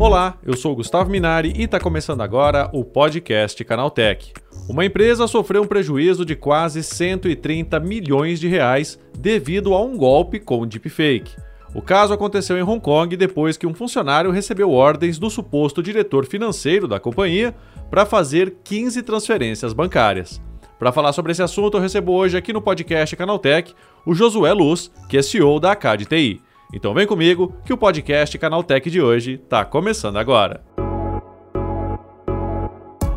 Olá, eu sou Gustavo Minari e está começando agora o podcast Canaltech. Uma empresa sofreu um prejuízo de quase 130 milhões de reais devido a um golpe com deepfake. O caso aconteceu em Hong Kong depois que um funcionário recebeu ordens do suposto diretor financeiro da companhia para fazer 15 transferências bancárias. Para falar sobre esse assunto, eu recebo hoje aqui no podcast Canaltech o Josué Luz, que é CEO da ACAD TI. Então vem comigo que o podcast Canaltech de hoje está começando agora.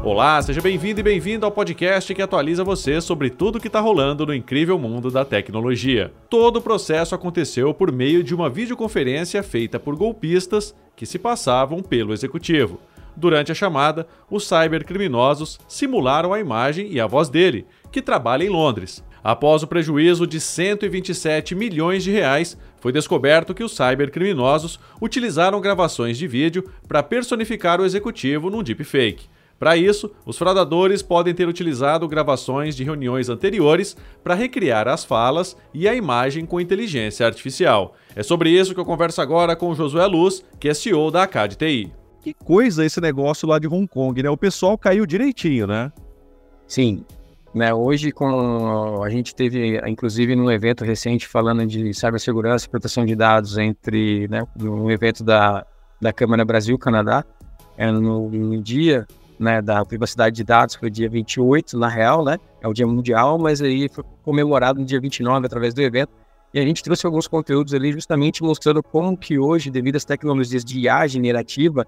Olá, seja bem-vindo e bem-vindo ao podcast que atualiza você sobre tudo que está rolando no incrível mundo da tecnologia. Todo o processo aconteceu por meio de uma videoconferência feita por golpistas que se passavam pelo executivo. Durante a chamada, os cybercriminosos simularam a imagem e a voz dele, que trabalha em Londres. Após o prejuízo de 127 milhões de reais, foi descoberto que os cybercriminosos utilizaram gravações de vídeo para personificar o executivo num deepfake. Para isso, os fraudadores podem ter utilizado gravações de reuniões anteriores para recriar as falas e a imagem com inteligência artificial. É sobre isso que eu converso agora com o Josué Luz, que é CEO da ACAD TI. Que coisa esse negócio lá de Hong Kong, né? O pessoal caiu direitinho, né? Sim. Né, hoje, com a gente teve, inclusive, num evento recente falando de cibersegurança e proteção de dados entre, né, um evento da, da Câmara Brasil-Canadá, é no, no dia né, da privacidade de dados, foi dia 28, na real, né? É o dia mundial, mas aí foi comemorado no dia 29 através do evento. E a gente trouxe alguns conteúdos ali justamente mostrando como que hoje, devido às tecnologias de IA generativa,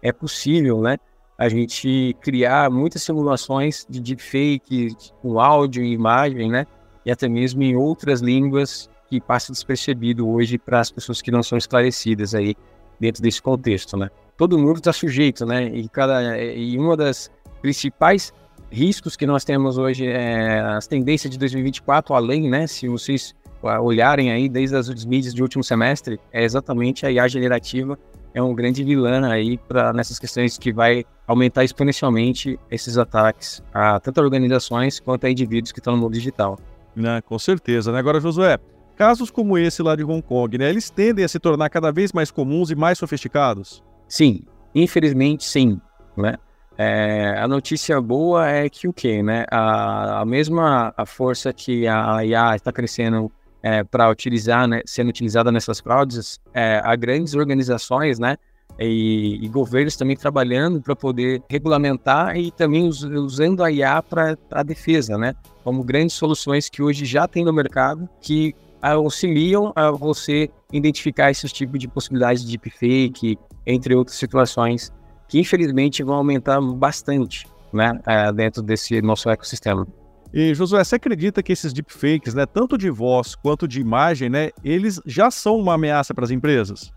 é possível, né? A gente criar muitas simulações de deepfake com áudio e imagem, né? E até mesmo em outras línguas que passa despercebido hoje para as pessoas que não são esclarecidas aí dentro desse contexto, né? Todo mundo está sujeito, né? E cada e uma das principais riscos que nós temos hoje é as tendências de 2024 além, né? Se vocês olharem aí desde as mídias de último semestre, é exatamente a IA generativa é um grande vilã aí para nessas questões que vai aumentar exponencialmente esses ataques a tanto organizações quanto a indivíduos que estão no mundo digital. Né, com certeza. Né? Agora, Josué, casos como esse lá de Hong Kong, né, eles tendem a se tornar cada vez mais comuns e mais sofisticados? Sim, infelizmente sim. Né? É, a notícia boa é que o quê? Né? A, a mesma a força que a IA está crescendo é, para utilizar, né, sendo utilizada nessas fraudes, é, há grandes organizações, né, e, e governos também trabalhando para poder regulamentar e também us, usando a IA para a defesa, né, como grandes soluções que hoje já tem no mercado que auxiliam a você identificar esses tipos de possibilidades de deepfake, entre outras situações que infelizmente vão aumentar bastante, né, é, dentro desse nosso ecossistema. E, Josué, você acredita que esses deepfakes, né, tanto de voz quanto de imagem, né, eles já são uma ameaça para as empresas?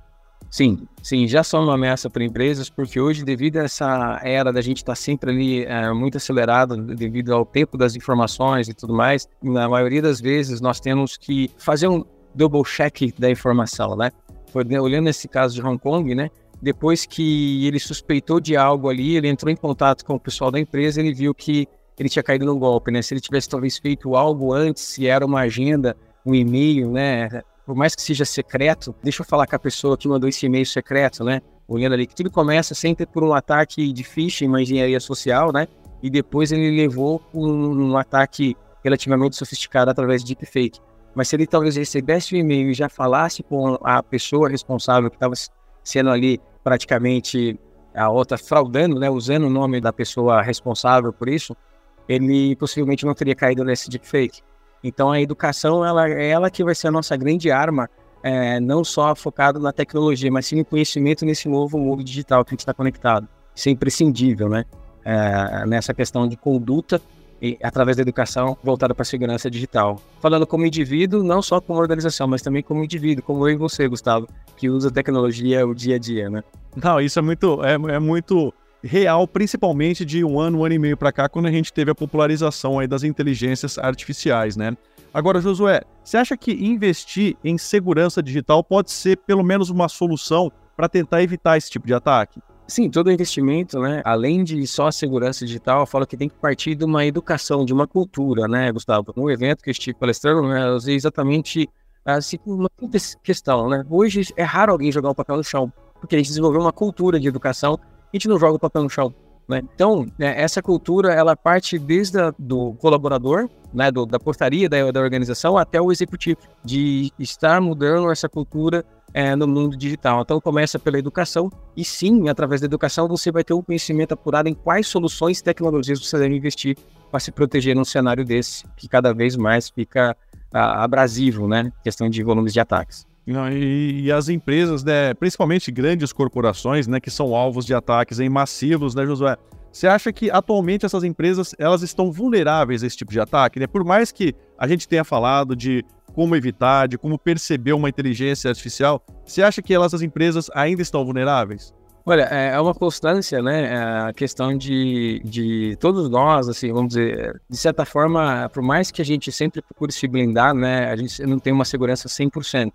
Sim, sim, já são uma ameaça para empresas, porque hoje, devido a essa era da gente estar tá sempre ali é, muito acelerado, devido ao tempo das informações e tudo mais, na maioria das vezes nós temos que fazer um double check da informação, né? Olhando esse caso de Hong Kong, né? Depois que ele suspeitou de algo ali, ele entrou em contato com o pessoal da empresa, ele viu que ele tinha caído no golpe, né? Se ele tivesse talvez feito algo antes, se era uma agenda, um e-mail, né? Por mais que seja secreto, deixa eu falar com a pessoa que mandou esse e-mail secreto, né? Olhando ali, que tudo começa sempre por um ataque de phishing, uma engenharia social, né? E depois ele levou um, um ataque relativamente sofisticado através de deepfake. Mas se ele talvez recebesse o e-mail e já falasse com a pessoa responsável que estava sendo ali praticamente a outra fraudando, né, usando o nome da pessoa responsável por isso, ele possivelmente não teria caído nesse deepfake. Então a educação ela é ela que vai ser a nossa grande arma, é, não só focado na tecnologia, mas sim no conhecimento nesse novo mundo digital que a gente está conectado. Isso é imprescindível, né? É, nessa questão de conduta e, através da educação voltada para a segurança digital. Falando como indivíduo, não só como organização, mas também como indivíduo, como eu e você, Gustavo, que usa tecnologia o dia a dia, né? Não, isso é muito, é, é muito real, principalmente de um ano, um ano e meio para cá, quando a gente teve a popularização aí das inteligências artificiais, né? Agora, Josué, você acha que investir em segurança digital pode ser pelo menos uma solução para tentar evitar esse tipo de ataque? Sim, todo investimento, né? Além de só a segurança digital, eu falo que tem que partir de uma educação, de uma cultura, né, Gustavo? No evento que eu estive palestrando, né, eu usei exatamente assim, uma questão, né? Hoje é raro alguém jogar um papel no chão. porque a gente desenvolveu uma cultura de educação, a gente não joga o papel no chão. Né? Então, é, essa cultura, ela parte desde a, do colaborador, né, do, da portaria da, da organização até o executivo, de estar mudando essa cultura é, no mundo digital. Então, começa pela educação e sim, através da educação, você vai ter um conhecimento apurado em quais soluções e tecnologias você deve investir para se proteger num cenário desse, que cada vez mais fica a, abrasivo, né? Questão de volumes de ataques. E, e, as empresas, né, principalmente grandes corporações, né, que são alvos de ataques em massivos, né, Josué? Você acha que atualmente essas empresas elas estão vulneráveis a esse tipo de ataque? Né? Por mais que a gente tenha falado de como evitar, de como perceber uma inteligência artificial, você acha que elas, as empresas ainda estão vulneráveis? Olha, é, é uma constância, né? É a questão de, de todos nós, assim, vamos dizer, de certa forma, por mais que a gente sempre procure se blindar, né? A gente não tem uma segurança 100%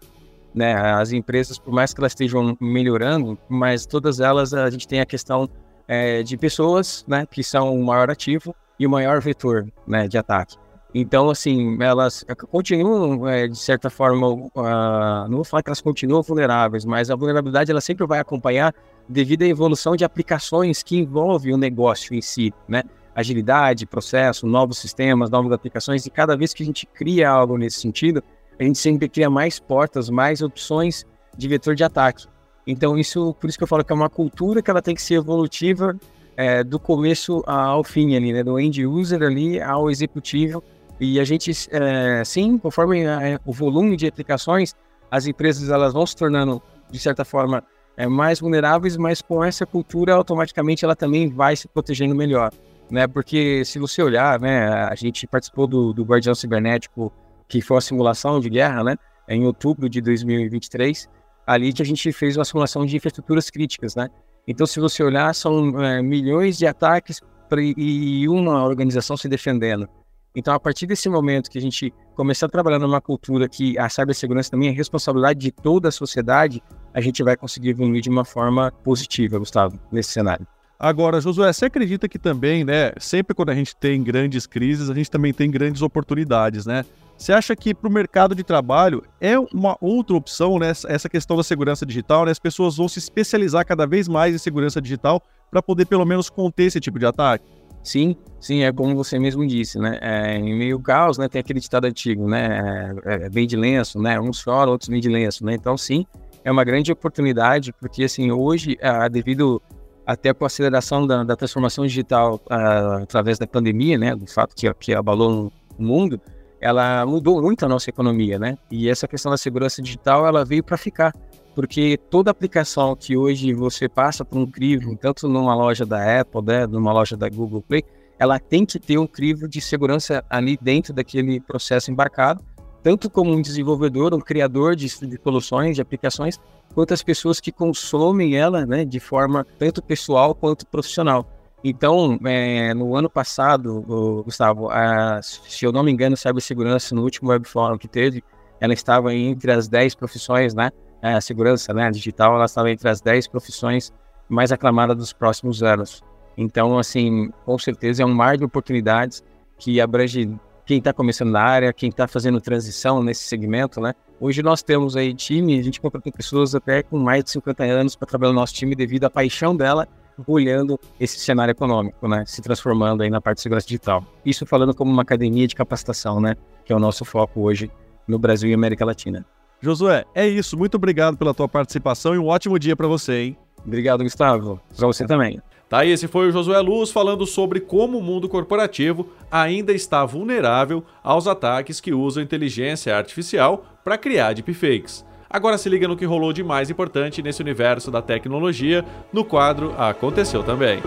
né? As empresas, por mais que elas estejam melhorando, mas todas elas a gente tem a questão é, de pessoas, né? Que são o maior ativo e o maior vetor, né? De ataque. Então, assim, elas continuam, é, de certa forma, uh, não vou falar que elas continuam vulneráveis, mas a vulnerabilidade ela sempre vai acompanhar devido à evolução de aplicações que envolvem o negócio em si, né? Agilidade, processo, novos sistemas, novas aplicações, e cada vez que a gente cria algo nesse sentido, a gente sempre cria mais portas, mais opções de vetor de ataque. Então, isso, por isso que eu falo que é uma cultura que ela tem que ser evolutiva é, do começo ao fim ali, né? Do end user ali ao executivo. E a gente, é, sim, conforme é, o volume de aplicações, as empresas elas vão se tornando, de certa forma, é, mais vulneráveis, mas com essa cultura, automaticamente ela também vai se protegendo melhor. Né? Porque se você olhar, né, a gente participou do, do Guardião Cibernético que foi uma simulação de guerra, né? Em outubro de 2023, ali que a gente fez uma simulação de infraestruturas críticas, né? Então, se você olhar, são é, milhões de ataques pra, e uma organização se defendendo. Então, a partir desse momento que a gente começar a trabalhar numa cultura que a cibersegurança também é responsabilidade de toda a sociedade, a gente vai conseguir evoluir de uma forma positiva, Gustavo, nesse cenário. Agora, Josué, você acredita que também, né, sempre quando a gente tem grandes crises, a gente também tem grandes oportunidades, né? Você acha que para o mercado de trabalho é uma outra opção, né? Essa questão da segurança digital, né? As pessoas vão se especializar cada vez mais em segurança digital para poder pelo menos conter esse tipo de ataque? Sim, sim, é como você mesmo disse, né? É, em meio caos, né? Tem aquele ditado antigo, né? É, é, de lenço, né? Uns choram, outros bem de lenço, né? Então, sim, é uma grande oportunidade, porque assim, hoje, ah, devido até com a aceleração da, da transformação digital ah, através da pandemia, né? Do fato que, que abalou o mundo, ela mudou muito a nossa economia, né? E essa questão da segurança digital, ela veio para ficar, porque toda aplicação que hoje você passa por um crivo, tanto numa loja da Apple, né, numa loja da Google Play, ela tem que ter um crivo de segurança ali dentro daquele processo embarcado, tanto como um desenvolvedor, um criador de, de soluções, de aplicações, quanto as pessoas que consomem ela, né, de forma tanto pessoal quanto profissional. Então, é, no ano passado, Gustavo, a, se eu não me engano, cibersegurança, no último web forum que teve, ela estava entre as 10 profissões, né? É, a segurança né, digital, ela estava entre as 10 profissões mais aclamadas dos próximos anos. Então, assim, com certeza é um mar de oportunidades que abrange quem está começando na área, quem está fazendo transição nesse segmento, né? Hoje nós temos aí time, a gente contratou pessoas até com mais de 50 anos para trabalhar no nosso time devido à paixão dela olhando esse cenário econômico, né? Se transformando aí na parte de segurança digital. Isso falando como uma academia de capacitação, né? Que é o nosso foco hoje no Brasil e América Latina. Josué, é isso. Muito obrigado pela tua participação e um ótimo dia para você, hein? Obrigado, Gustavo. Para você também. Tá, e esse foi o Josué Luz falando sobre como o mundo corporativo ainda está vulnerável aos ataques que usam inteligência artificial para criar deepfakes. Agora se liga no que rolou de mais importante nesse universo da tecnologia no quadro Aconteceu Também.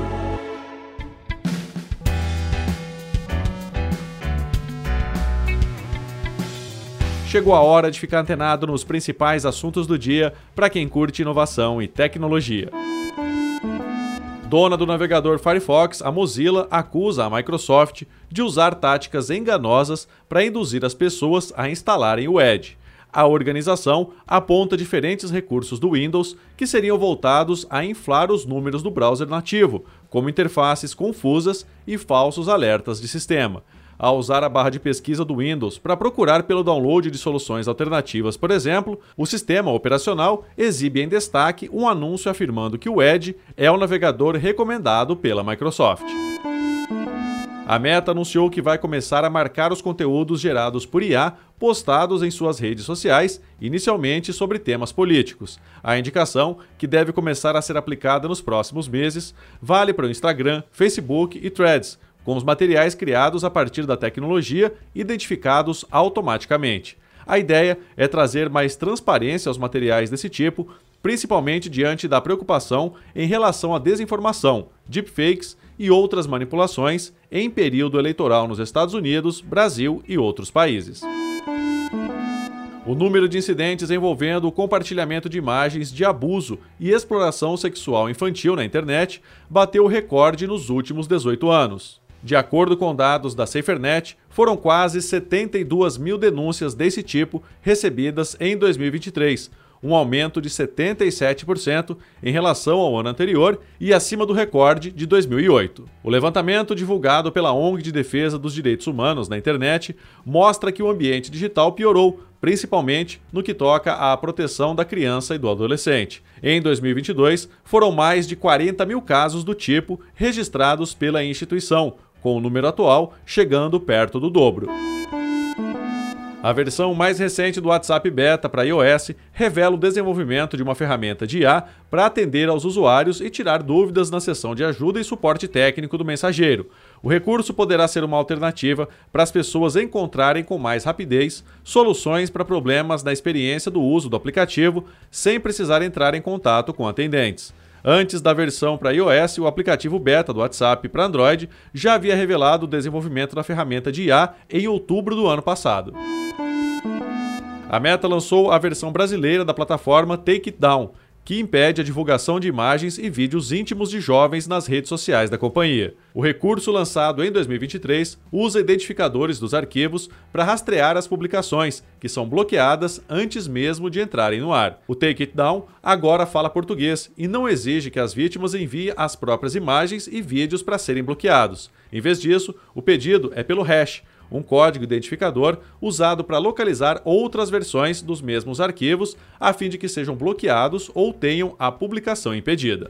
Chegou a hora de ficar antenado nos principais assuntos do dia para quem curte inovação e tecnologia. Dona do navegador Firefox, a Mozilla acusa a Microsoft de usar táticas enganosas para induzir as pessoas a instalarem o Edge a organização aponta diferentes recursos do Windows que seriam voltados a inflar os números do browser nativo, como interfaces confusas e falsos alertas de sistema. a usar a barra de pesquisa do Windows para procurar pelo download de soluções alternativas, por exemplo, o sistema operacional exibe em destaque um anúncio afirmando que o Edge é o navegador recomendado pela Microsoft. A Meta anunciou que vai começar a marcar os conteúdos gerados por IA postados em suas redes sociais, inicialmente sobre temas políticos. A indicação, que deve começar a ser aplicada nos próximos meses, vale para o Instagram, Facebook e Threads, com os materiais criados a partir da tecnologia identificados automaticamente. A ideia é trazer mais transparência aos materiais desse tipo, principalmente diante da preocupação em relação à desinformação, deepfakes e outras manipulações em período eleitoral nos Estados Unidos, Brasil e outros países. O número de incidentes envolvendo o compartilhamento de imagens de abuso e exploração sexual infantil na internet bateu o recorde nos últimos 18 anos. De acordo com dados da SaferNet, foram quase 72 mil denúncias desse tipo recebidas em 2023, um aumento de 77% em relação ao ano anterior e acima do recorde de 2008. O levantamento divulgado pela ONG de Defesa dos Direitos Humanos na internet mostra que o ambiente digital piorou, principalmente no que toca à proteção da criança e do adolescente. Em 2022, foram mais de 40 mil casos do tipo registrados pela instituição, com o número atual chegando perto do dobro. A versão mais recente do WhatsApp Beta para iOS revela o desenvolvimento de uma ferramenta de IA para atender aos usuários e tirar dúvidas na seção de ajuda e suporte técnico do mensageiro. O recurso poderá ser uma alternativa para as pessoas encontrarem com mais rapidez soluções para problemas na experiência do uso do aplicativo sem precisar entrar em contato com atendentes. Antes da versão para iOS, o aplicativo beta do WhatsApp para Android já havia revelado o desenvolvimento da ferramenta de IA em outubro do ano passado. A Meta lançou a versão brasileira da plataforma Take It Down, que impede a divulgação de imagens e vídeos íntimos de jovens nas redes sociais da companhia. O recurso, lançado em 2023, usa identificadores dos arquivos para rastrear as publicações, que são bloqueadas antes mesmo de entrarem no ar. O Take It Down agora fala português e não exige que as vítimas enviem as próprias imagens e vídeos para serem bloqueados. Em vez disso, o pedido é pelo hash um código identificador usado para localizar outras versões dos mesmos arquivos, a fim de que sejam bloqueados ou tenham a publicação impedida.